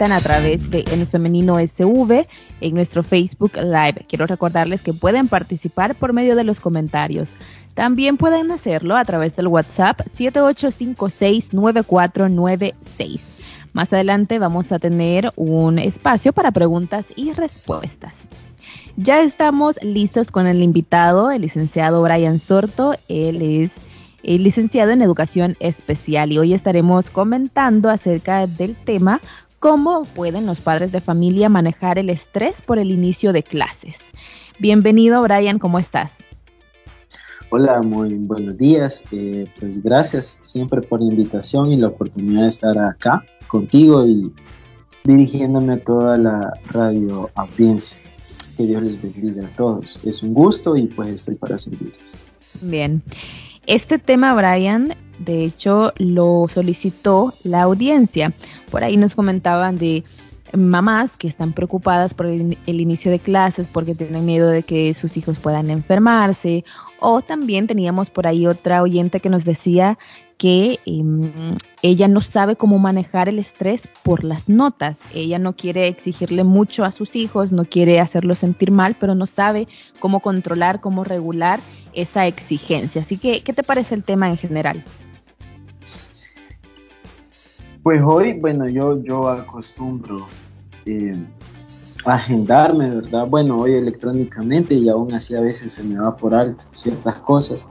A través de El Femenino SV en nuestro Facebook Live. Quiero recordarles que pueden participar por medio de los comentarios. También pueden hacerlo a través del WhatsApp 78569496. Más adelante vamos a tener un espacio para preguntas y respuestas. Ya estamos listos con el invitado, el licenciado Brian Sorto. Él es licenciado en educación especial y hoy estaremos comentando acerca del tema ¿Cómo pueden los padres de familia manejar el estrés por el inicio de clases? Bienvenido, Brian, ¿cómo estás? Hola, muy buenos días. Eh, pues gracias siempre por la invitación y la oportunidad de estar acá contigo y dirigiéndome a toda la radio audiencia. Que Dios les bendiga a todos. Es un gusto y pues estoy para servirles. Bien. Este tema, Brian, de hecho lo solicitó la audiencia. Por ahí nos comentaban de mamás que están preocupadas por el, inicio de clases porque tienen miedo de que sus hijos puedan enfermarse. O también teníamos por ahí otra oyente que nos decía que em, ella no sabe cómo manejar el estrés por las notas. Ella no quiere exigirle mucho a sus hijos, no quiere hacerlos sentir mal, pero no sabe cómo controlar, cómo regular esa exigencia. Así que, ¿qué te parece el tema en general? Pues hoy, bueno, yo, yo acostumbro eh, agendarme, ¿verdad? Bueno, hoy electrónicamente y aún así a veces se me va por alto ciertas cosas.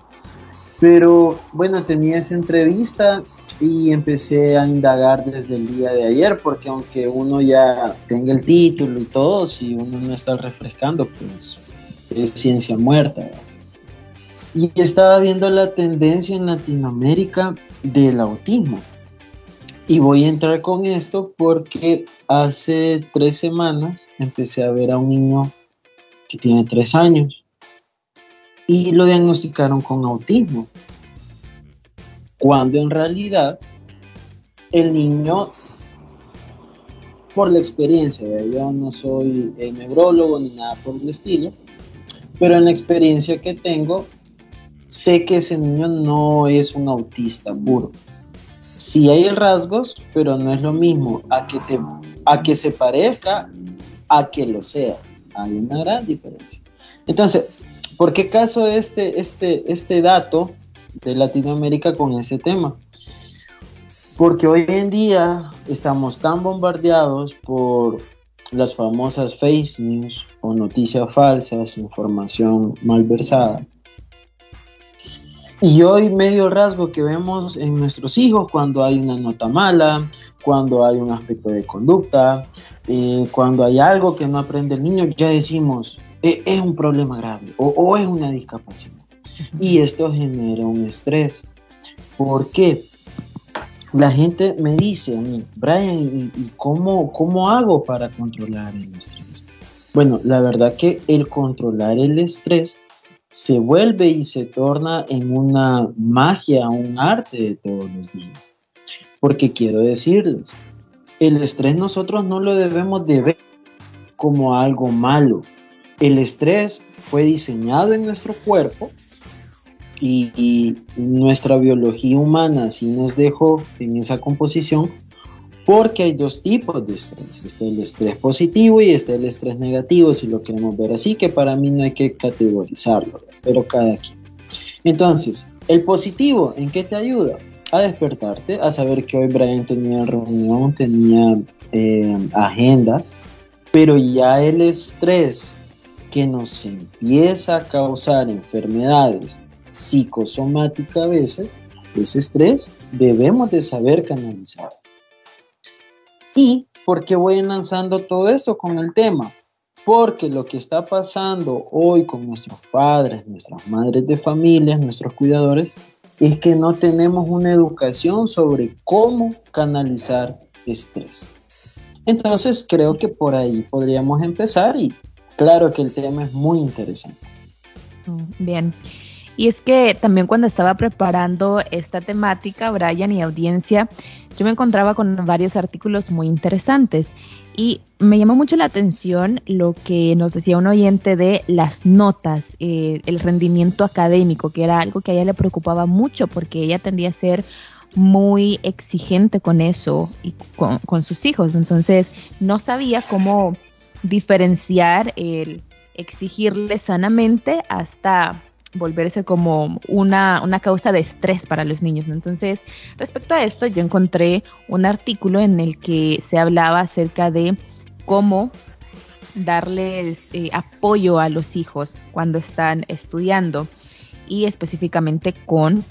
Pero bueno, tenía esa entrevista y empecé a indagar desde el día de ayer, porque aunque uno ya tenga el título y todo, si uno no está refrescando, pues es ciencia muerta. Y estaba viendo la tendencia en Latinoamérica del autismo. Y voy a entrar con esto porque hace tres semanas empecé a ver a un niño que tiene tres años y lo diagnosticaron con autismo. Cuando en realidad el niño, por la experiencia, yo no soy neurólogo ni nada por el estilo, pero en la experiencia que tengo, sé que ese niño no es un autista puro. Sí hay rasgos, pero no es lo mismo a que, te, a que se parezca a que lo sea. Hay una gran diferencia. Entonces, ¿Por qué caso este, este, este dato de Latinoamérica con ese tema? Porque hoy en día estamos tan bombardeados por las famosas fake news o noticias falsas, información malversada. Y hoy medio rasgo que vemos en nuestros hijos cuando hay una nota mala, cuando hay un aspecto de conducta, eh, cuando hay algo que no aprende el niño, ya decimos, e, es un problema grave o, es una discapacidad. Y esto genera un estrés. ¿Por qué? La gente me dice a mí, Brian, ¿y, cómo, cómo hago para controlar el estrés? Bueno, la verdad que el controlar el estrés se vuelve y se torna en una magia, un arte de todos los días. Porque quiero decirles, el estrés nosotros no lo debemos de ver como algo malo, el estrés fue diseñado en nuestro cuerpo y, nuestra biología humana sí nos dejó en esa composición porque hay dos tipos de estrés. Está el estrés positivo y está el estrés negativo, si lo queremos ver así, que para mí no hay que categorizarlo, pero cada quien. Entonces, el positivo, ¿en qué te ayuda? A despertarte, a saber que hoy Brian tenía reunión, tenía eh, agenda, pero ya el estrés que nos empieza a causar enfermedades psicosomáticas a veces, ese estrés debemos de saber canalizar. ¿Y por qué voy lanzando todo esto con el tema? Porque lo que está pasando hoy con nuestros padres, nuestras madres de familia, nuestros cuidadores, es que no tenemos una educación sobre cómo canalizar estrés. Entonces creo que por ahí podríamos empezar y Claro que el tema es muy interesante. Bien. Y es que también cuando estaba preparando esta temática, Brian y audiencia, yo me encontraba con varios artículos muy interesantes y me llamó mucho la atención lo que nos decía un oyente de las notas, eh, el rendimiento académico, que era algo que a ella le preocupaba mucho porque ella tendía a ser muy exigente con eso y con, con sus hijos. Entonces no sabía cómo diferenciar el exigirle sanamente hasta volverse como una, una, causa de estrés para los niños. Entonces, respecto a esto, yo encontré un artículo en el que se hablaba acerca de cómo darles eh, apoyo a los hijos cuando están estudiando y específicamente con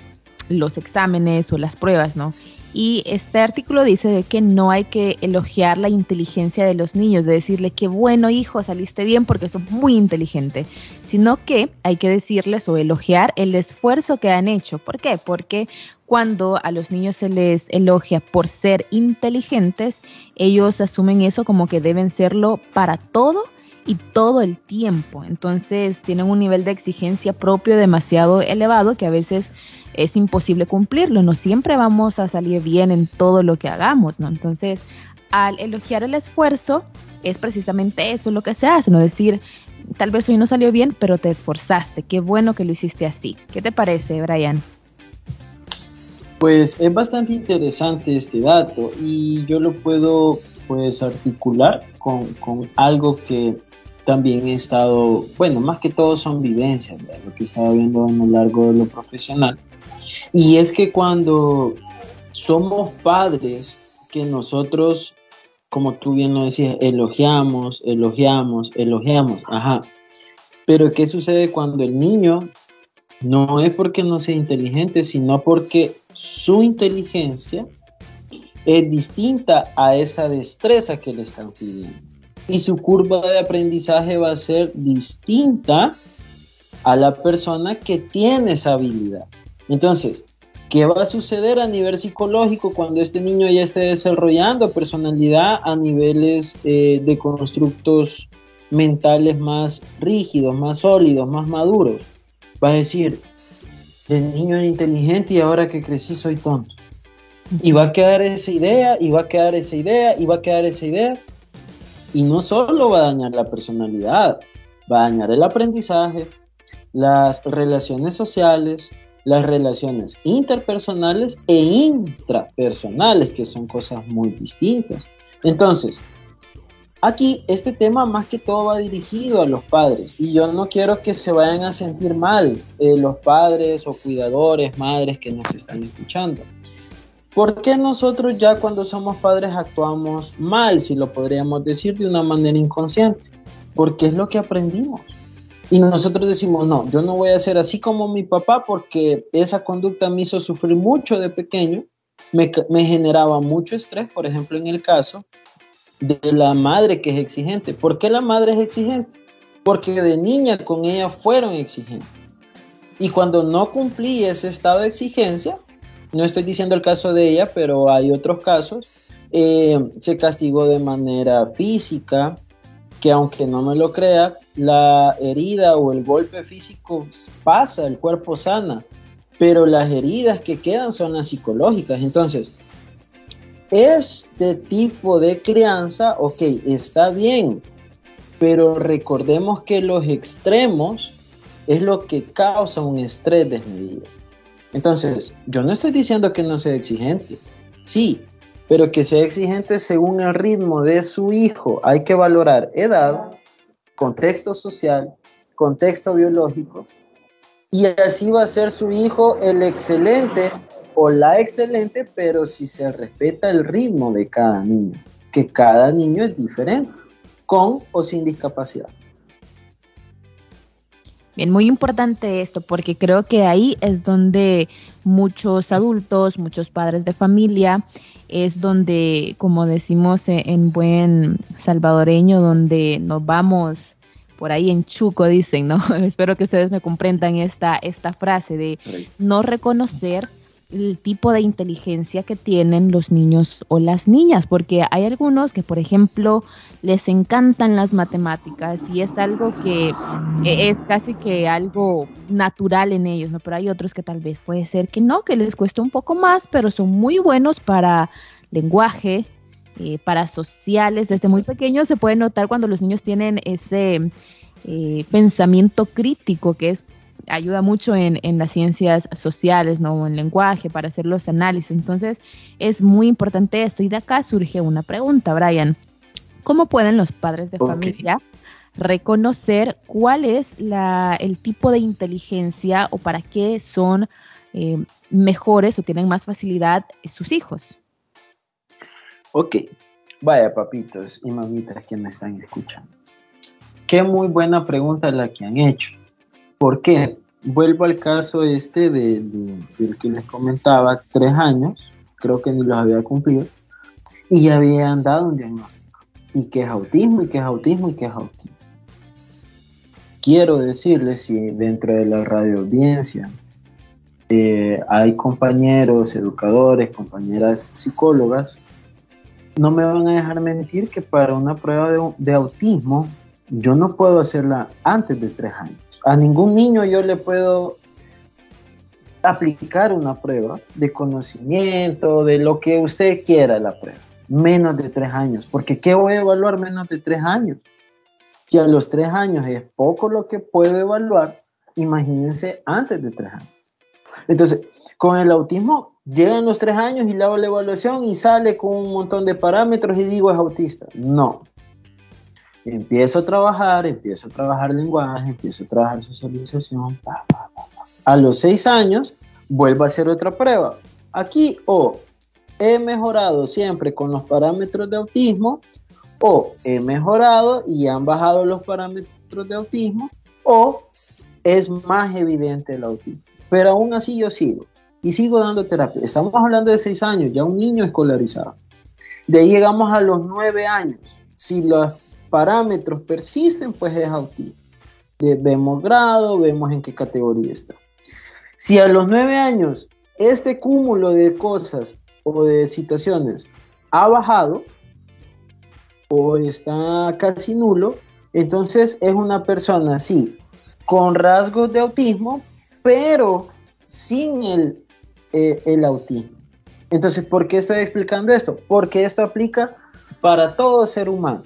los exámenes o las pruebas, ¿no? Y este artículo dice de que no hay que elogiar la inteligencia de los niños, de decirle que bueno hijo, saliste bien porque sos muy inteligente, sino que hay que decirles o elogiar el esfuerzo que han hecho. ¿Por qué? Porque cuando a los niños se les elogia por ser inteligentes, ellos asumen eso como que deben serlo para todo y todo el tiempo. Entonces tienen un nivel de exigencia propio demasiado elevado que a veces es imposible cumplirlo. No siempre vamos a salir bien en todo lo que hagamos, ¿no? Entonces, al elogiar el esfuerzo, es precisamente eso lo que se hace, ¿no? Decir, tal vez hoy no salió bien, pero te esforzaste. Qué bueno que lo hiciste así. ¿Qué te parece, Brian? Pues es bastante interesante este dato y yo lo puedo pues articular con, con algo que también he estado, bueno, más que todo son vivencias, lo que he estado viendo a lo largo de lo profesional. Y es que cuando somos padres, que nosotros, como tú bien lo decías, elogiamos, elogiamos, elogiamos, ajá. Pero ¿qué sucede cuando el niño no es porque no sea inteligente, sino porque su inteligencia es distinta a esa destreza que le están pidiendo? Y su curva de aprendizaje va a ser distinta a la persona que tiene esa habilidad. Entonces, ¿qué va a suceder a nivel psicológico cuando este niño ya esté desarrollando personalidad a niveles eh, de constructos mentales más rígidos, más sólidos, más maduros? Va a decir, de niño era inteligente y ahora que crecí soy tonto. Y va a quedar esa idea, y va a quedar esa idea, y va a quedar esa idea y no solo va a dañar la personalidad, va a dañar el aprendizaje, las relaciones sociales, las relaciones interpersonales e intrapersonales, que son cosas muy distintas. Entonces, aquí este tema más que todo va dirigido a los padres y yo no quiero que se vayan a sentir mal eh, los padres o cuidadores, madres que nos están escuchando. ¿Por qué nosotros ya cuando somos padres actuamos mal, si lo podríamos decir de una manera inconsciente? Porque es lo que aprendimos. Y nosotros decimos, no, yo no voy a ser así como mi papá porque esa conducta me hizo sufrir mucho de pequeño, me, me generaba mucho estrés, por ejemplo, en el caso de la madre que es exigente. ¿Por qué la madre es exigente? Porque de niña con ella fueron exigentes. Y cuando no cumplí ese estado de exigencia, no estoy diciendo el caso de ella, pero hay otros casos, eh, se castigó de manera física, que aunque no me lo crea, la herida o el golpe físico pasa, el cuerpo sana, pero las heridas que quedan son las psicológicas. Entonces, este tipo de crianza, ok, está bien, pero recordemos que los extremos es lo que causa un estrés desmedido. Entonces, yo no estoy diciendo que no sea exigente, sí, pero que sea exigente según el ritmo de su hijo. Hay que valorar edad, contexto social, contexto biológico, y así va a ser su hijo el excelente o la excelente, pero si se respeta el ritmo de cada niño, que cada niño es diferente, con o sin discapacidad. Bien, muy importante esto porque creo que ahí es donde muchos adultos, muchos padres de familia, es donde, como decimos e-, en buen salvadoreño, donde nos vamos por ahí en chuco, dicen, ¿no? Espero que ustedes me comprendan esta, esta frase de no reconocer el tipo de inteligencia que tienen los niños o las niñas, porque hay algunos que, por ejemplo, les encantan las matemáticas y es algo que e, es casi que algo natural en ellos, ¿no? Pero hay otros que tal vez puede ser que no, que les cuesta un poco más, pero son muy buenos para lenguaje, eh, para sociales. Desde muy pequeños se puede notar cuando los niños tienen ese eh, pensamiento crítico que es ayuda mucho en, las ciencias sociales, ¿no? En lenguaje, para hacer los análisis. Entonces, es muy importante esto. Y de acá surge una pregunta, Brian. ¿Cómo pueden los padres de familia reconocer cuál es la, el tipo de inteligencia o para qué son eh, mejores o tienen más facilidad sus hijos? Ok, vaya papitos y mamitas que me están escuchando. Qué muy buena pregunta la que han hecho. ¿Por qué? Vuelvo al caso este de, del que les comentaba, tres años, creo que ni los había cumplido, y ya habían dado un diagnóstico. Y que es autismo, y que es autismo, y que es autismo. Quiero decirles si dentro de la radio audiencia eh, hay compañeros, educadores, compañeras psicólogas, no me van a dejar mentir que para una prueba de, de autismo yo no puedo hacerla antes de tres años. A ningún niño yo le puedo aplicar una prueba de conocimiento, de lo que usted quiera la prueba, menos de tres años. Porque ¿qué voy a evaluar menos de tres años? Si a los tres años es poco lo que puedo evaluar, imagínense antes de tres años. Entonces, con el autismo llegan los tres años y le hago la evaluación y sale con un montón de parámetros y digo es autista. No, empiezo a trabajar, empiezo a trabajar lenguaje, empiezo a trabajar socialización. a los seis años, vuelvo a hacer otra prueba. Aquí o he mejorado siempre con los parámetros de autismo, o he mejorado y han bajado los parámetros de autismo, o es más evidente el autismo. Pero aún así yo sigo y sigo dando terapia. Estamos hablando de seis años, ya un niño escolarizado. De ahí llegamos a los nueve años. Si los parámetros persisten, pues es autismo. vemos grado, vemos en qué categoría está. Si a los nueve años este cúmulo de cosas o de situaciones ha bajado o está casi nulo, entonces es una persona, sí, con rasgos de autismo, pero sin el, eh, el autismo. Entonces, ¿por qué estoy explicando esto? Porque esto aplica para todo ser humano.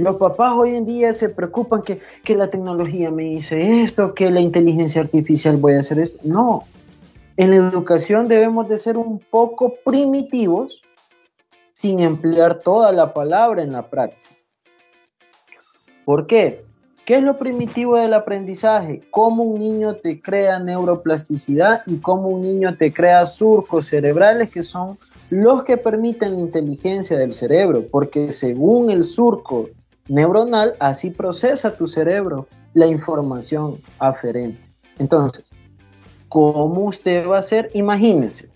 Los papás hoy en día se preocupan que, la tecnología me dice esto, que la inteligencia artificial voy a hacer esto. No, en la educación debemos de ser un poco primitivos sin emplear toda la palabra en la práctica. ¿Por qué? ¿Qué es lo primitivo del aprendizaje? Cómo un niño te crea neuroplasticidad y cómo un niño te crea surcos cerebrales que son los que permiten la inteligencia del cerebro, porque según el surco neuronal, así procesa tu cerebro la información aferente. Entonces, ¿cómo usted va a hacer? Imagínese,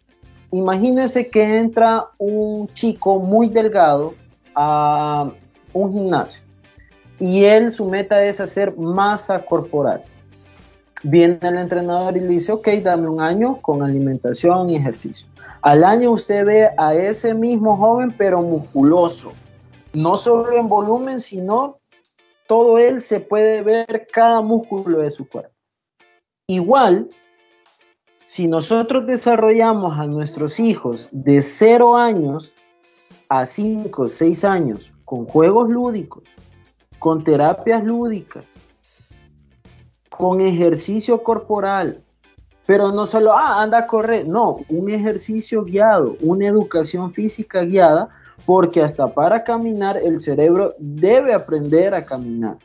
imagínese que entra un chico muy delgado a un gimnasio y él su meta es hacer masa corporal. Viene el entrenador y le dice, ok, dame un año con alimentación y ejercicio. Al año usted ve a ese mismo joven pero musculoso, no solo en volumen, sino todo él se puede ver cada músculo de su cuerpo. Igual, si nosotros desarrollamos a nuestros hijos de 0 años a 5, 6 años con juegos lúdicos, con terapias lúdicas, con ejercicio corporal, pero no solo, ah, anda a correr, no, un ejercicio guiado, una educación física guiada porque hasta para caminar el cerebro debe aprender a caminar.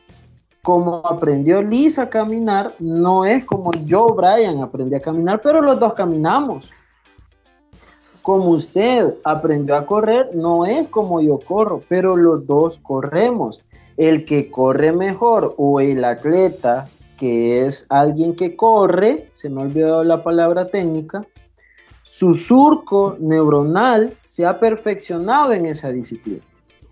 Como aprendió Liz a caminar, no es como yo, Brian, aprendí a caminar, pero los dos caminamos. Como usted aprendió a correr, no es como yo corro, pero los dos corremos. El que corre mejor o el atleta, que es alguien que corre, se me ha olvidado la palabra técnica, su surco neuronal se ha perfeccionado en esa disciplina.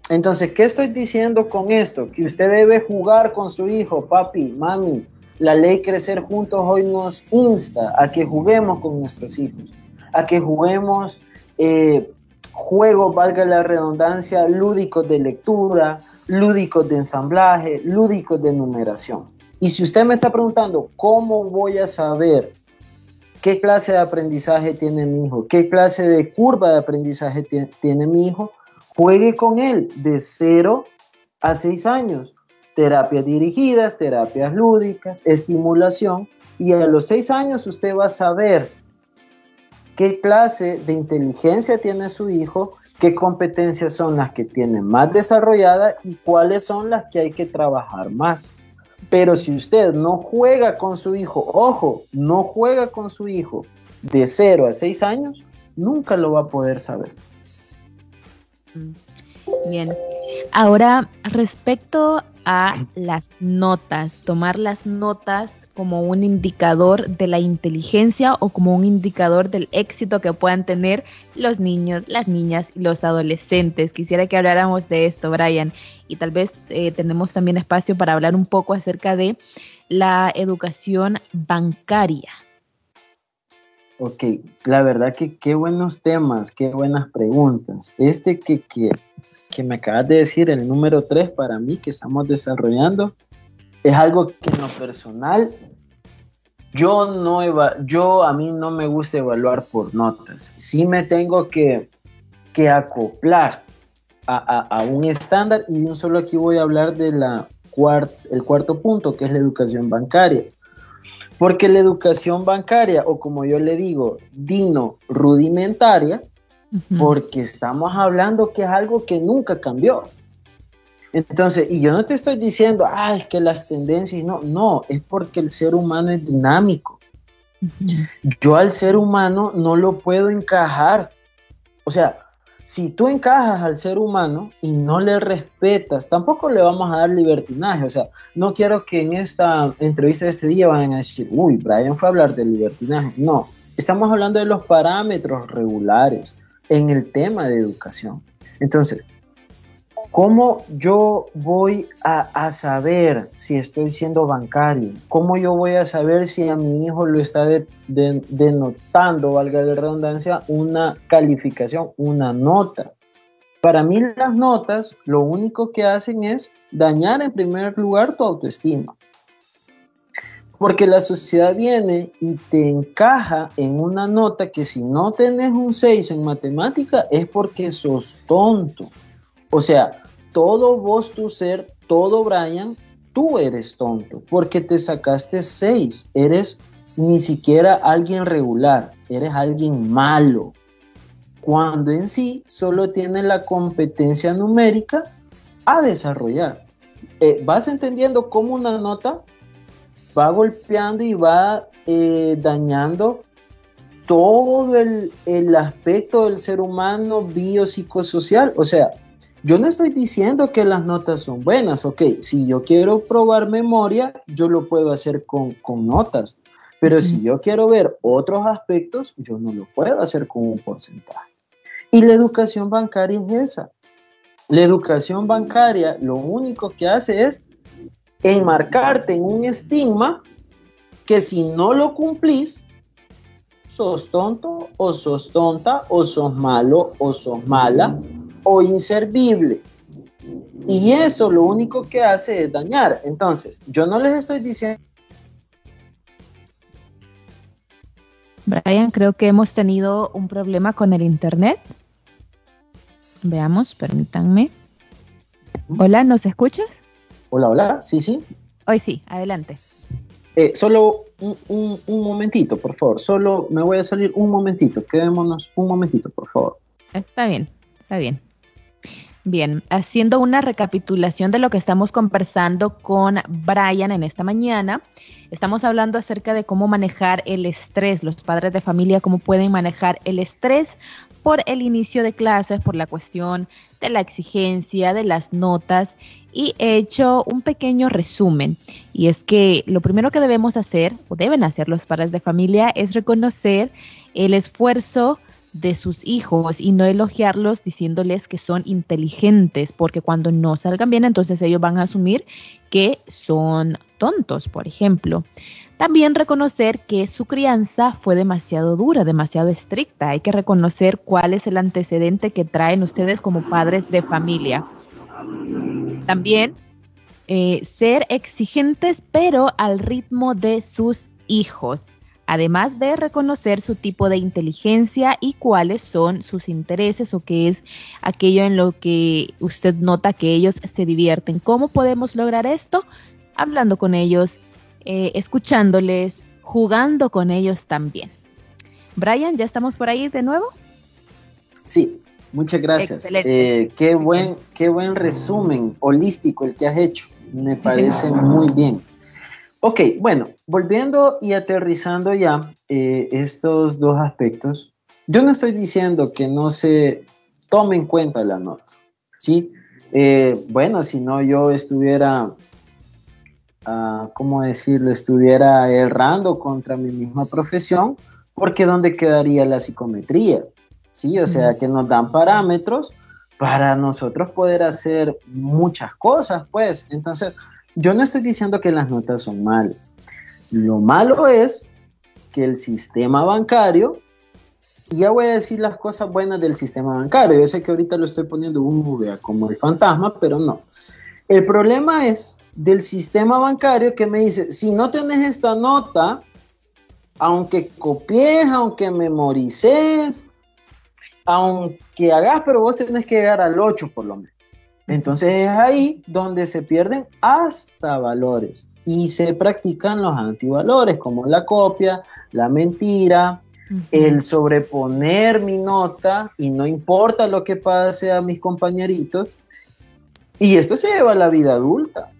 Entonces, ¿qué estoy diciendo con esto? Que usted debe jugar con su hijo, papi, mami. La ley Crecer Juntos hoy nos insta a que juguemos con nuestros hijos, a que juguemos eh, juegos, valga la redundancia, lúdicos de lectura, lúdicos de ensamblaje, lúdicos de numeración. Y si usted me está preguntando, ¿cómo voy a saber qué clase de aprendizaje tiene mi hijo? ¿Qué clase de curva de aprendizaje tiene mi hijo? Juegue con él de 0 a 6 años. Terapias dirigidas, terapias lúdicas, estimulación. Y a los 6 años usted va a saber qué clase de inteligencia tiene su hijo, qué competencias son las que tiene más desarrollada y cuáles son las que hay que trabajar más. Pero si usted no juega con su hijo, ojo, no juega con su hijo de 0 a 6 años, nunca lo va a poder saber. Bien. Ahora, respecto a las notas, tomar las notas como un indicador de la inteligencia o como un indicador del éxito que puedan tener los niños, las niñas y los adolescentes. Quisiera que habláramos de esto, Brian, y tal vez eh, tenemos también espacio para hablar un poco acerca de la educación bancaria. Ok, la verdad que qué buenos temas, qué buenas preguntas. Este que, que que me acabas de decir, el número 3 para mí que estamos desarrollando, es algo que en lo personal yo no yo a mí no me gusta evaluar por notas. Sí me tengo que, que acoplar a, un estándar y un solo aquí voy a hablar de la el cuarto punto que es la educación bancaria. Porque la educación bancaria, o como yo le digo, dino rudimentaria, porque estamos hablando que es algo que nunca cambió. Entonces, y yo no te estoy diciendo, ah, es que las tendencias, no, no, es porque el ser humano es dinámico. Yo al ser humano no lo puedo encajar. O sea, si tú encajas al ser humano y no le respetas, tampoco le vamos a dar libertinaje. O sea, no quiero que en esta entrevista de este día vayan a decir, uy, Brian fue a hablar de libertinaje. No, estamos hablando de los parámetros regulares en el tema de educación. Entonces, ¿cómo yo voy a, saber si estoy siendo bancario? ¿Cómo yo voy a saber si a mi hijo lo está denotando, valga la redundancia, una calificación, una nota? Para mí las notas lo único que hacen es dañar en primer lugar tu autoestima. Porque la sociedad viene y te encaja en una nota que si no tenés un 6 en matemática es porque sos tonto. O sea, todo vos, tu ser, todo Brian, tú eres tonto porque te sacaste 6. Eres ni siquiera alguien regular, eres alguien malo. Cuando en sí solo tiene la competencia numérica a desarrollar. Eh, ¿Vas entendiendo cómo una nota va golpeando y va eh, dañando todo el, aspecto del ser humano biopsicosocial. O sea, yo no estoy diciendo que las notas son buenas, ok, si yo quiero probar memoria, yo lo puedo hacer con, notas, pero si yo quiero ver otros aspectos, yo no lo puedo hacer con un porcentaje. Y la educación bancaria es esa. La educación bancaria lo único que hace es enmarcarte en un estigma que si no lo cumplís, sos tonto o sos tonta o sos malo o sos mala o inservible. Y eso lo único que hace es dañar. Entonces, yo no les estoy diciendo... Brian, creo que hemos tenido un problema con el Internet. Veamos, permítanme. Hola, ¿nos escuchas? Hola, hola, sí, sí. Hoy sí, adelante. Eh, solo un, momentito, por favor. Solo me voy a salir un momentito. Quedémonos un momentito, por favor. Está bien, está bien. Bien, haciendo una recapitulación de lo que estamos conversando con Brian en esta mañana, estamos hablando acerca de cómo manejar el estrés, los padres de familia, cómo pueden manejar el estrés por el inicio de clases, por la cuestión de la exigencia, de las notas y he hecho un pequeño resumen. Y es que lo primero que debemos hacer, o deben hacer los padres de familia, es reconocer el esfuerzo de sus hijos y no elogiarlos diciéndoles que son inteligentes, porque cuando no salgan bien, entonces ellos van a asumir que son tontos, por ejemplo. También reconocer que su crianza fue demasiado dura, demasiado estricta. Hay que reconocer cuál es el antecedente que traen ustedes como padres de familia. También eh, ser exigentes, pero al ritmo de sus hijos además de reconocer su tipo de inteligencia y cuáles son sus intereses o qué es aquello en lo que usted nota que ellos se divierten. ¿Cómo podemos lograr esto? Hablando con ellos, eh, escuchándoles, jugando con ellos también. Brian, ¿ya estamos por ahí de nuevo? Sí, muchas gracias. Eh, qué, buen, qué buen resumen holístico el que has hecho. Me parece muy bien. Ok, bueno, volviendo y aterrizando ya eh, estos dos aspectos, yo no estoy diciendo que no se tome en cuenta la nota, ¿sí? Eh, bueno, si no yo estuviera, uh, ¿cómo decirlo? Estuviera errando contra mi misma profesión, porque ¿dónde quedaría la psicometría? ¿Sí? O sea, que nos dan parámetros para nosotros poder hacer muchas cosas, pues. Entonces, yo no estoy diciendo que las notas son malas. Lo malo es que el sistema bancario, y ya voy a decir las cosas buenas del sistema bancario, yo sé que ahorita lo estoy poniendo un como el fantasma, pero no. El problema es del sistema bancario que me dice, si no tenés esta nota, aunque copies, aunque memorices, aunque hagas, pero vos tenés que llegar al 8 por lo menos. Entonces es ahí donde se pierden hasta valores y se practican los antivalores como la copia, la mentira, el sobreponer mi nota y no importa lo que pase a mis compañeritos. Y esto se lleva a la vida adulta.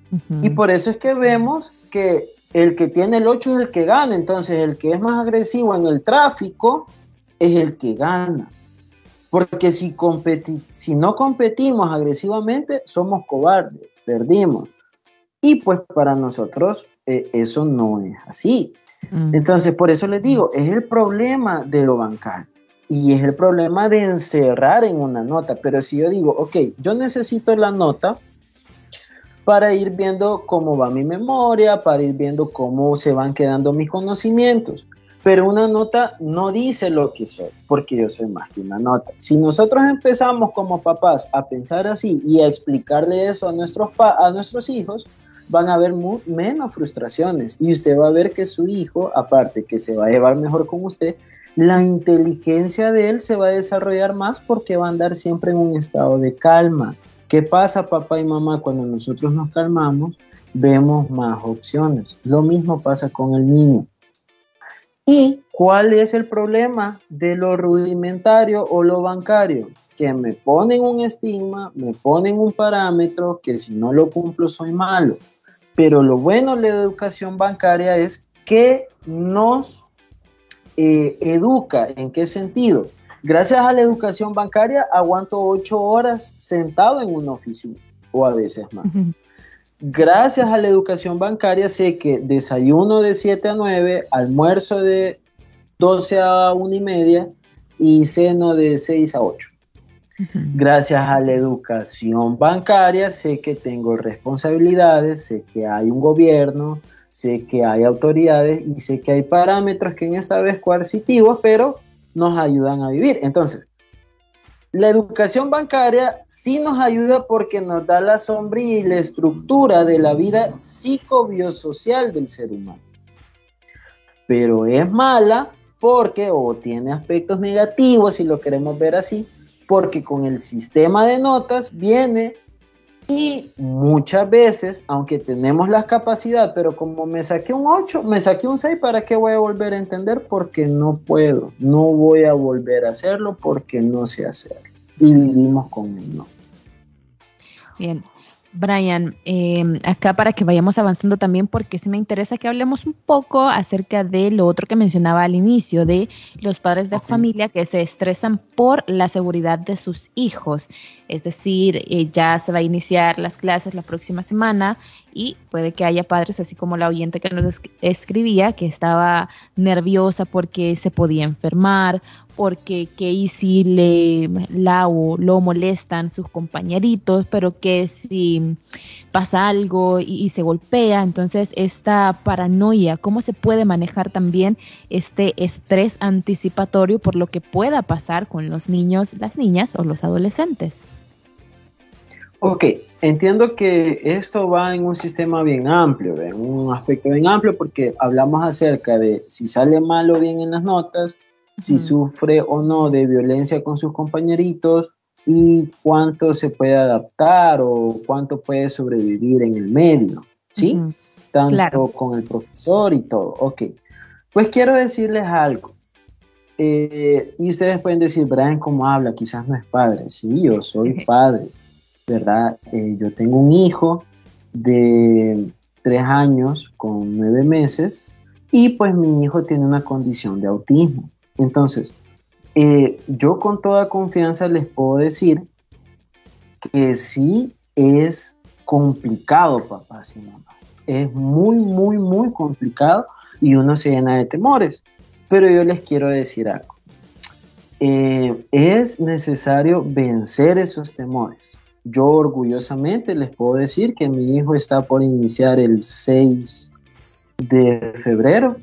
Y por eso es que vemos que el que tiene el 8 es el que gana. Entonces el que es más agresivo en el tráfico es el que gana. Porque si, si no competimos agresivamente, somos cobardes, perdimos. Y pues para nosotros eh, eso no es así. Mm. Entonces, por eso les digo, es el problema de lo bancario y es el problema de encerrar en una nota. Pero si yo digo, ok, yo necesito la nota para ir viendo cómo va mi memoria, para ir viendo cómo se van quedando mis conocimientos pero una nota no dice lo que soy, porque yo soy más que una nota. Si nosotros empezamos como papás a pensar así y a explicarle eso a nuestros, a nuestros hijos, van a haber menos frustraciones y usted va a ver que su hijo, aparte que se va a llevar mejor con usted, la inteligencia de él se va a desarrollar más porque va a andar siempre en un estado de calma. ¿Qué pasa papá y mamá cuando nosotros nos calmamos? Vemos más opciones. Lo mismo pasa con el niño ¿Y cuál es el problema de lo rudimentario o lo bancario? Que me ponen un estigma, me ponen un parámetro que si no lo cumplo soy malo. Pero lo bueno de la educación bancaria es que nos eh, educa. ¿En qué sentido? Gracias a la educación bancaria aguanto ocho horas sentado en una oficina o a veces más gracias a la educación bancaria sé que desayuno de 7 a 9, almuerzo de 12 a 1 y media y ceno de 6 a 8. Gracias a la educación bancaria sé que tengo responsabilidades, sé que hay un gobierno, sé que hay autoridades y sé que hay parámetros que en esta vez coercitivos, pero nos ayudan a vivir. Entonces, la educación bancaria sí nos ayuda porque nos da la sombría y la estructura de la vida psicobiosocial del ser humano. Pero es mala porque, o tiene aspectos negativos, si lo queremos ver así, porque con el sistema de notas viene y muchas veces, aunque tenemos la capacidad, pero como me saqué un 8, me saqué un 6, ¿para qué voy a volver a entender? Porque no puedo, no voy a volver a hacerlo porque no sé hacerlo. Y vivimos con él, ¿no? Bien, Brian, em, acá para que vayamos avanzando también, porque sí me interesa que hablemos un poco acerca de lo otro que mencionaba al inicio, de los padres de familia que se estresan por la seguridad de sus hijos. Es decir, eh, ya se va a iniciar las clases la próxima semana y puede que haya padres, así como la oyente que nos escribía, que estaba nerviosa porque se podía enfermar, porque que si le la o lo molestan sus compañeritos, pero que si pasa algo y, se golpea, entonces esta paranoia, ¿cómo se puede manejar también este estrés anticipatorio por lo que pueda pasar con los niños, las niñas o los adolescentes? Ok, entiendo que esto va en un sistema bien amplio, en un aspecto bien amplio, porque hablamos acerca de si sale mal o bien en las notas, si sufre o no de violencia con sus compañeritos y cuánto se puede adaptar o cuánto puede sobrevivir en el medio, ¿sí? Tanto con el profesor y todo. Ok, pues quiero decirles algo. Eh, y ustedes pueden decir, Brian, ¿cómo habla? Quizás no es padre. Sí, yo soy padre, ¿verdad? Eh, yo tengo un hijo de tres años con nueve meses y pues mi hijo tiene una condición de autismo. Entonces, eh, yo con toda confianza les puedo decir que sí es complicado, papás y mamás. Es muy, muy, muy complicado y uno se llena de temores. Pero yo les quiero decir algo. Eh, es necesario vencer esos temores. Yo orgullosamente les puedo decir que mi hijo está por iniciar el 6 de febrero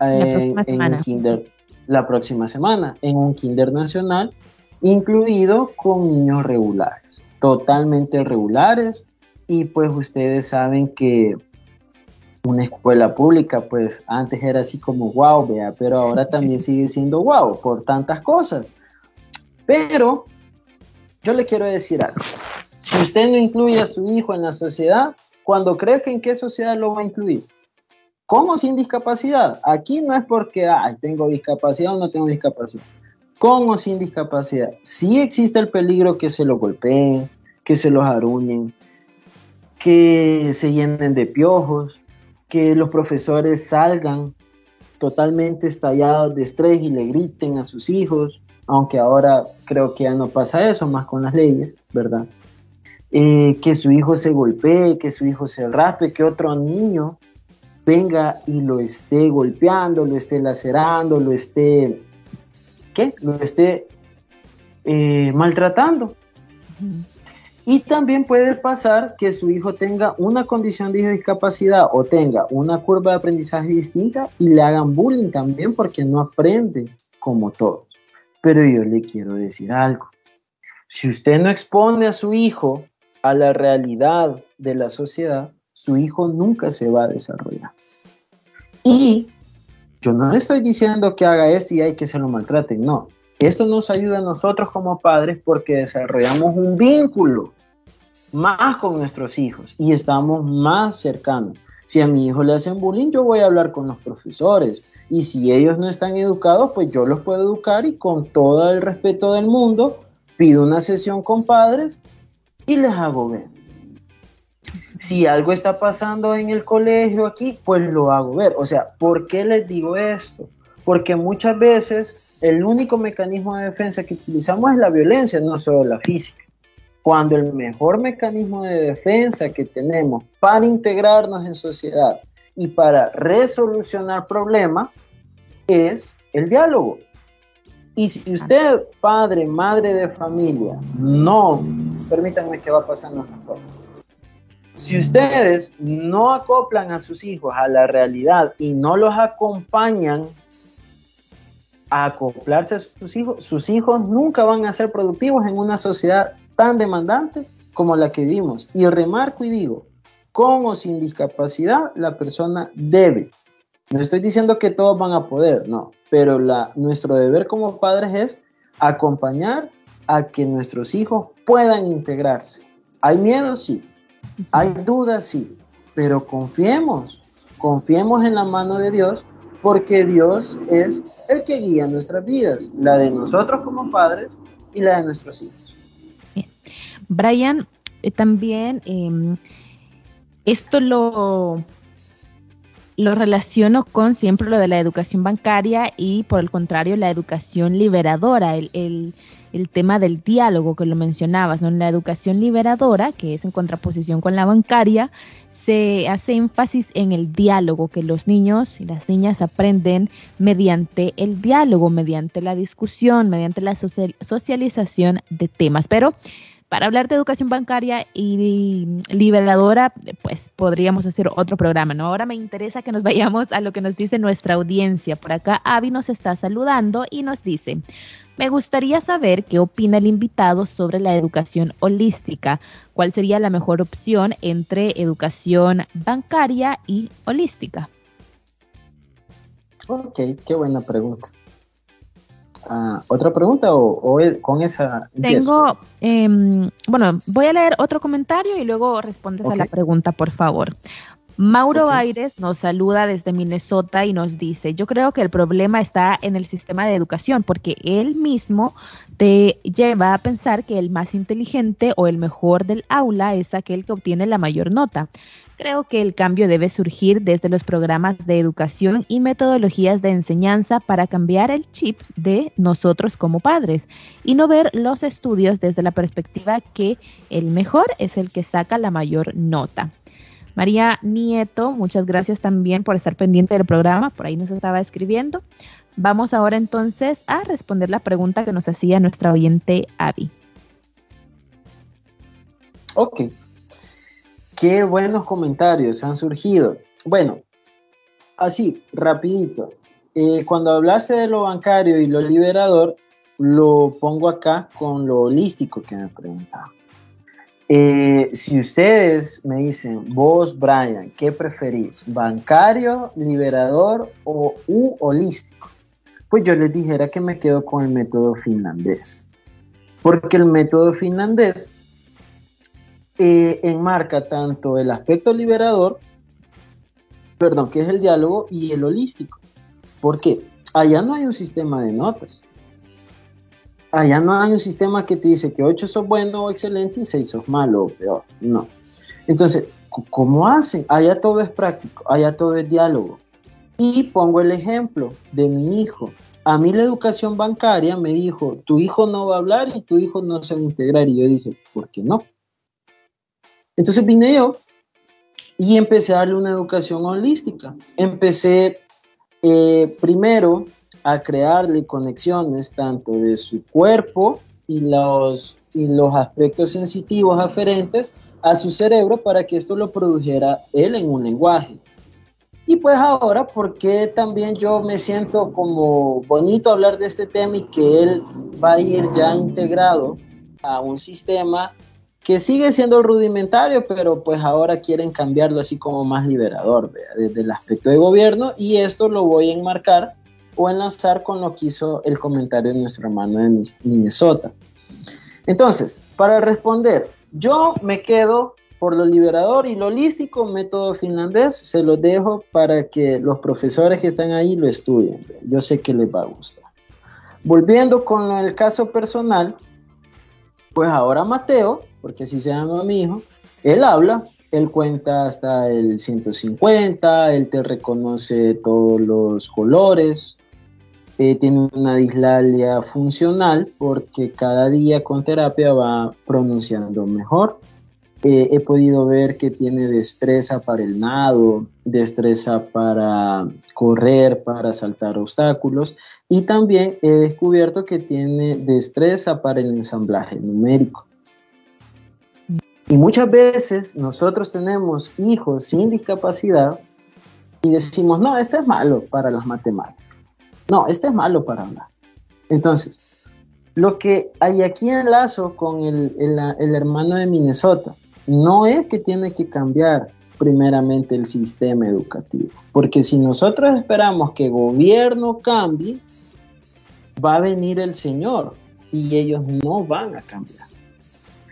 en, en kinder, la próxima semana en un kinder nacional, incluido con niños regulares, totalmente regulares. Y pues ustedes saben que una escuela pública, pues antes era así como wow, vea, pero ahora también sigue siendo wow por tantas cosas. Pero yo le quiero decir algo. Si usted no incluye a su hijo en la sociedad, cuando cree que en qué sociedad lo va a incluir, con sin discapacidad. Aquí no es porque ay, tengo discapacidad o no tengo discapacidad. Con o sin discapacidad. Sí existe el peligro que se lo golpeen, que se los aruñen, que se llenen de piojos, que los profesores salgan totalmente estallados de estrés y le griten a sus hijos, aunque ahora creo que ya no pasa eso, más con las leyes, ¿verdad? Eh, que su hijo se golpee, que su hijo se raspe, que otro niño venga y lo esté golpeando, lo esté lacerando, lo esté, ¿qué? Lo esté eh, maltratando. Y también puede pasar que su hijo tenga una condición de discapacidad o tenga una curva de aprendizaje distinta y le hagan bullying también porque no aprende como todos. Pero yo le quiero decir algo. Si usted no expone a su hijo a la realidad de la sociedad, su hijo nunca se va a desarrollar. Y yo no le estoy diciendo que haga esto y hay que se lo maltraten, no. Esto nos ayuda a nosotros como padres porque desarrollamos un vínculo más con nuestros hijos y estamos más cercanos. Si a mi hijo le hacen bullying, yo voy a hablar con los profesores. Y si ellos no están educados, pues yo los puedo educar y con todo el respeto del mundo pido una sesión con padres y les hago ver. Si algo está pasando en el colegio aquí, pues lo hago ver. O sea, ¿por qué les digo esto? Porque muchas veces el único mecanismo de defensa que utilizamos es la violencia, no solo la física. Cuando el mejor mecanismo de defensa que tenemos para integrarnos en sociedad y para resolucionar problemas es el diálogo. Y si usted, padre, madre de familia, no, permítanme que va pasando una cosa si ustedes no acoplan a sus hijos a la realidad y no los acompañan a acoplarse a sus hijos, sus hijos nunca van a ser productivos en una sociedad tan demandante como la que vivimos. Y remarco y digo, con o sin discapacidad, la persona debe. No estoy diciendo que todos van a poder, no, pero nuestro deber como padres es acompañar a que nuestros hijos puedan integrarse. ¿Hay miedo? Sí. Hay dudas, sí, pero confiemos, confiemos en la mano de Dios, porque Dios es el que guía nuestras vidas, la de nosotros como padres y la de nuestros hijos. Brian, eh, también em, esto lo, lo relaciono con siempre lo de la educación bancaria y por el contrario la educación liberadora, el el tema del diálogo que lo mencionabas, ¿no? En la educación liberadora, que es en contraposición con la bancaria, se hace énfasis en el diálogo, que los niños y las niñas aprenden mediante el diálogo, mediante la discusión, mediante la socialización de temas. Pero para hablar de educación bancaria y liberadora, pues podríamos hacer otro programa, ¿no? Ahora me interesa que nos vayamos a lo que nos dice nuestra audiencia. Por acá Avi nos está saludando y nos dice, me gustaría saber qué opina el invitado sobre la educación holística. ¿Cuál sería la mejor opción entre educación bancaria y holística? Ok, qué buena pregunta. Ah, ¿Otra pregunta o, con esa? Tengo, em, bueno, voy a leer otro comentario y luego respondes a la pregunta, por favor. Mauro Aires nos saluda desde Minnesota y nos dice, yo creo que el problema está en el sistema de educación, porque él mismo te lleva a pensar que el más inteligente o el mejor del aula es aquel que obtiene la mayor nota. Creo que el cambio debe surgir desde los programas de educación y metodologías de enseñanza para cambiar el chip de nosotros como padres y no ver los estudios desde la perspectiva que el mejor es el que saca la mayor nota. María Nieto, muchas gracias también por estar pendiente del programa, por ahí nos estaba escribiendo. Vamos ahora entonces a responder la pregunta que nos hacía nuestra oyente Abby. Ok, Qué buenos comentarios han surgido. Bueno, así, rapidito. Eh, cuando hablaste de lo bancario y lo liberador, lo pongo acá con lo holístico que me preguntaba. Eh, si ustedes me dicen, vos, Brian, ¿qué preferís? ¿Bancario, liberador o u holístico? Pues yo les dijera que me quedo con el método finlandés. Porque el método finlandés eh, enmarca tanto el aspecto liberador, perdón, que es el diálogo, y el holístico. porque Allá no hay un sistema de notas. Allá no hay un sistema que te dice que 8 sos bueno o excelente y 6 sos malo o peor. No. Entonces, ¿cómo hacen? Allá todo es práctico, allá todo es diálogo. Y pongo el ejemplo de mi hijo. A mí la educación bancaria me dijo, tu hijo no va a hablar y tu hijo no se va a integrar. Y yo dije, ¿por qué no? Entonces vine yo y empecé a darle una educación holística. Empecé eh, primero a crearle conexiones tanto de su cuerpo y los, y los aspectos sensitivos aferentes a su cerebro para que esto lo produjera él en un lenguaje. Y pues ahora, porque también yo me siento como bonito hablar de este tema y que él va a ir ya integrado a un sistema que sigue siendo rudimentario, pero pues ahora quieren cambiarlo así como más liberador, desde el aspecto de gobierno, y esto lo voy a enmarcar o enlazar con lo que hizo el comentario de nuestro hermano de Minnesota. Entonces, para responder, yo me quedo por lo liberador y lo holístico, método finlandés, se lo dejo para que los profesores que están ahí lo estudien. Yo sé que les va a gustar. Volviendo con el caso personal, pues ahora Mateo porque así se llama mi hijo, él habla, él cuenta hasta el 150, él te reconoce todos los colores, eh, tiene una dislalia funcional porque cada día con terapia va pronunciando mejor. Eh, he podido ver que tiene destreza para el nado, destreza para correr, para saltar obstáculos y también he descubierto que tiene destreza para el ensamblaje numérico. Y muchas veces nosotros tenemos hijos sin discapacidad y decimos, no, este es malo para las matemáticas. No, este es malo para hablar. Entonces, lo que hay aquí en lazo con el, el hermano de Minnesota no es que tiene que cambiar primeramente el sistema educativo, porque si nosotros esperamos que el gobierno cambie, va a venir el Señor y ellos no van a cambiar.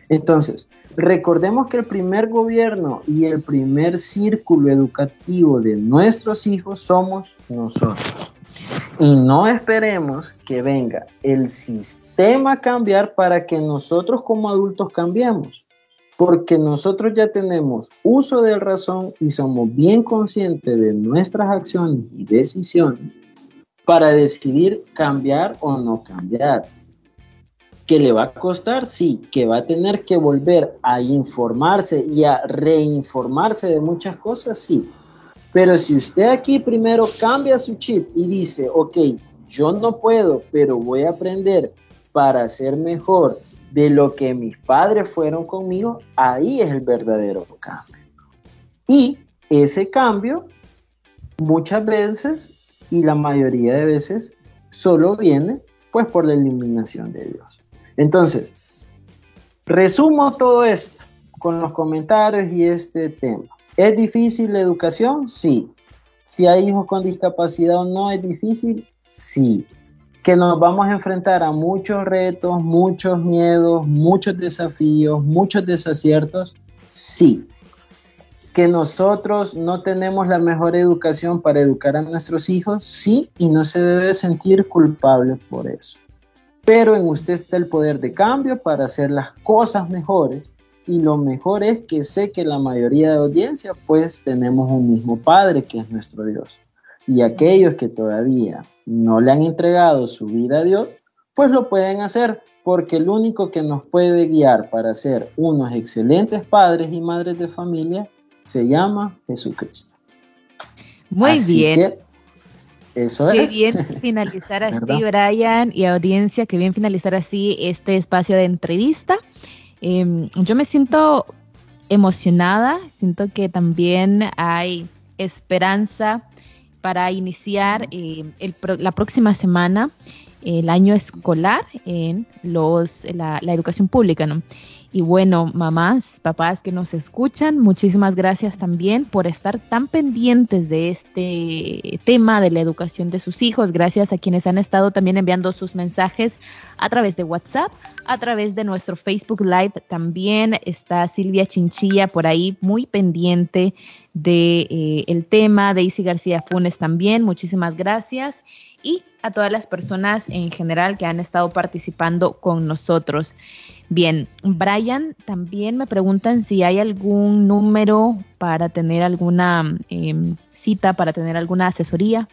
Entonces, Recordemos que el primer gobierno y el primer círculo educativo de nuestros hijos somos nosotros. Y no esperemos que venga el sistema a cambiar para que nosotros como adultos cambiemos. Porque nosotros ya tenemos uso de razón y somos bien conscientes de nuestras acciones y decisiones para decidir cambiar o no cambiar. que le va a costar, sí, que va a tener que volver a informarse y a reinformarse de muchas cosas, sí. Pero si usted aquí primero cambia su chip y dice, ok, yo no puedo, pero voy a aprender para ser mejor de lo que mis padres fueron conmigo, ahí es el verdadero cambio. Y ese cambio muchas veces y la mayoría de veces solo viene pues por la eliminación de Dios. Entonces, resumo todo esto con los comentarios y este tema. ¿Es difícil la educación? Sí. Si hay hijos con discapacidad o no, es difícil, sí. Que nos vamos a enfrentar a muchos retos, muchos miedos, muchos desafíos, muchos desaciertos, sí. Que nosotros no tenemos la mejor educación para educar a nuestros hijos, sí, y no se debe sentir culpable por eso. Pero en usted está el poder de cambio para hacer las cosas mejores y lo mejor es que sé que la mayoría de audiencia pues tenemos un mismo Padre que es nuestro Dios. Y aquellos que todavía no le han entregado su vida a Dios, pues lo pueden hacer porque el único que nos puede guiar para ser unos excelentes padres y madres de familia se llama Jesucristo. Muy bien. eso Qué bien finalizar así, Brian, y audiencia, qué bien finalizar así este espacio de entrevista. Em, yo me siento emocionada, siento que también hay esperanza para iniciar eh, la próxima semana el año escolar en los, la, la educación pública, ¿no? Y bueno, mamás, papás que nos escuchan, muchísimas gracias también por estar tan pendientes de este tema de la educación de sus hijos. Gracias a quienes han estado también enviando sus mensajes a través de WhatsApp, a través de nuestro Facebook Live. También está Silvia Chinchilla por ahí muy pendiente de eh, el tema. Daisy García Funes también. Muchísimas gracias y a todas las personas en general que han estado participando con nosotros. Bien, Brian, también me preguntan si hay algún número para tener alguna em, cita, para tener alguna asesoría.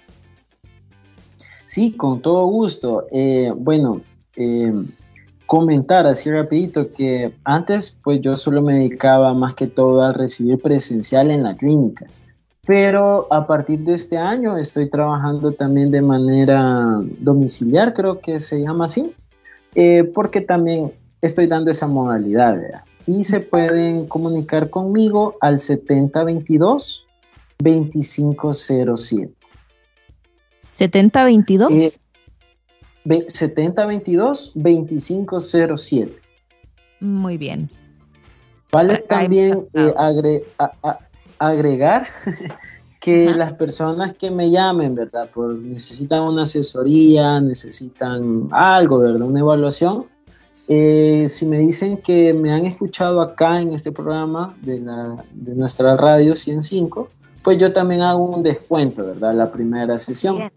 Sí, con todo gusto. Eh, bueno, em, comentar así rapidito que antes pues yo solo me dedicaba más que todo a recibir presencial en la clínica, pero a partir de este año estoy trabajando también de manera domiciliar, creo que se llama así, eh, porque también estoy dando esa modalidad, Y se pueden comunicar conmigo al 7022 2507. 7022 eh, 7022 2507. Muy bien. Vale también eh, agregar que las personas que me llamen, ¿verdad? Por, necesitan una asesoría, necesitan algo, ¿verdad? Una evaluación, eh, si me dicen que me han escuchado acá en este programa de, la, de nuestra radio 105, pues yo también hago un descuento, ¿verdad? La primera sesión.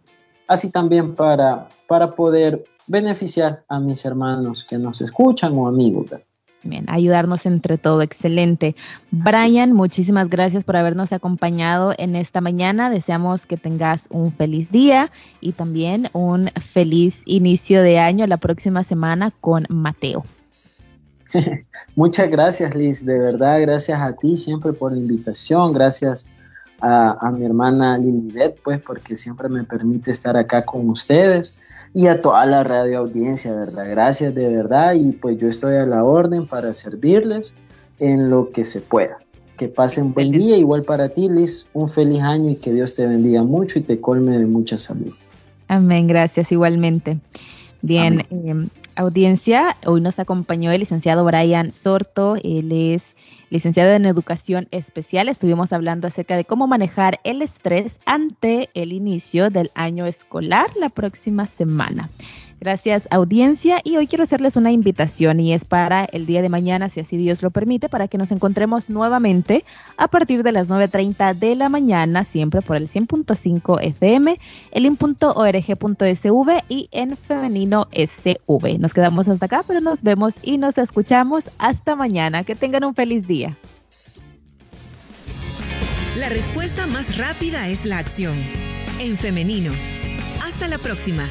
Así también para, para poder beneficiar a mis hermanos que nos escuchan o amigos. ¿verdad? Ayudarnos entre todo, excelente. Brian, muchísimas gracias por habernos acompañado en esta mañana. Deseamos que tengas un feliz día y también un feliz inicio de año la próxima semana con Mateo. Muchas gracias, Liz. De verdad, gracias a ti siempre por la invitación. Gracias a, mi hermana Lilibet, pues, porque siempre me permite estar acá con ustedes y a toda la radio audiencia, ¿verdad? Gracias de verdad y pues yo estoy a la orden para servirles en lo que se pueda. Que pasen buen día, igual para ti, Liz, un feliz año y que Dios te bendiga mucho y te colme de mucha salud. Amén, gracias igualmente. Bien, em, audiencia, hoy nos acompañó el licenciado Brian Sorto, él es licenciado en Educación Especial. Estuvimos hablando acerca de cómo manejar el estrés ante el inicio del año escolar la próxima semana. Gracias audiencia y hoy quiero hacerles una invitación y es para el día de mañana, si así Dios lo permite, para que nos encontremos nuevamente a partir de las 9.30 de la mañana, siempre por el 100.5 FM, elin.org.sv y en femenino SV. Nos quedamos hasta acá, pero nos vemos y nos escuchamos hasta mañana. Que tengan un feliz día. La respuesta más rápida es la acción. En femenino. Hasta la próxima.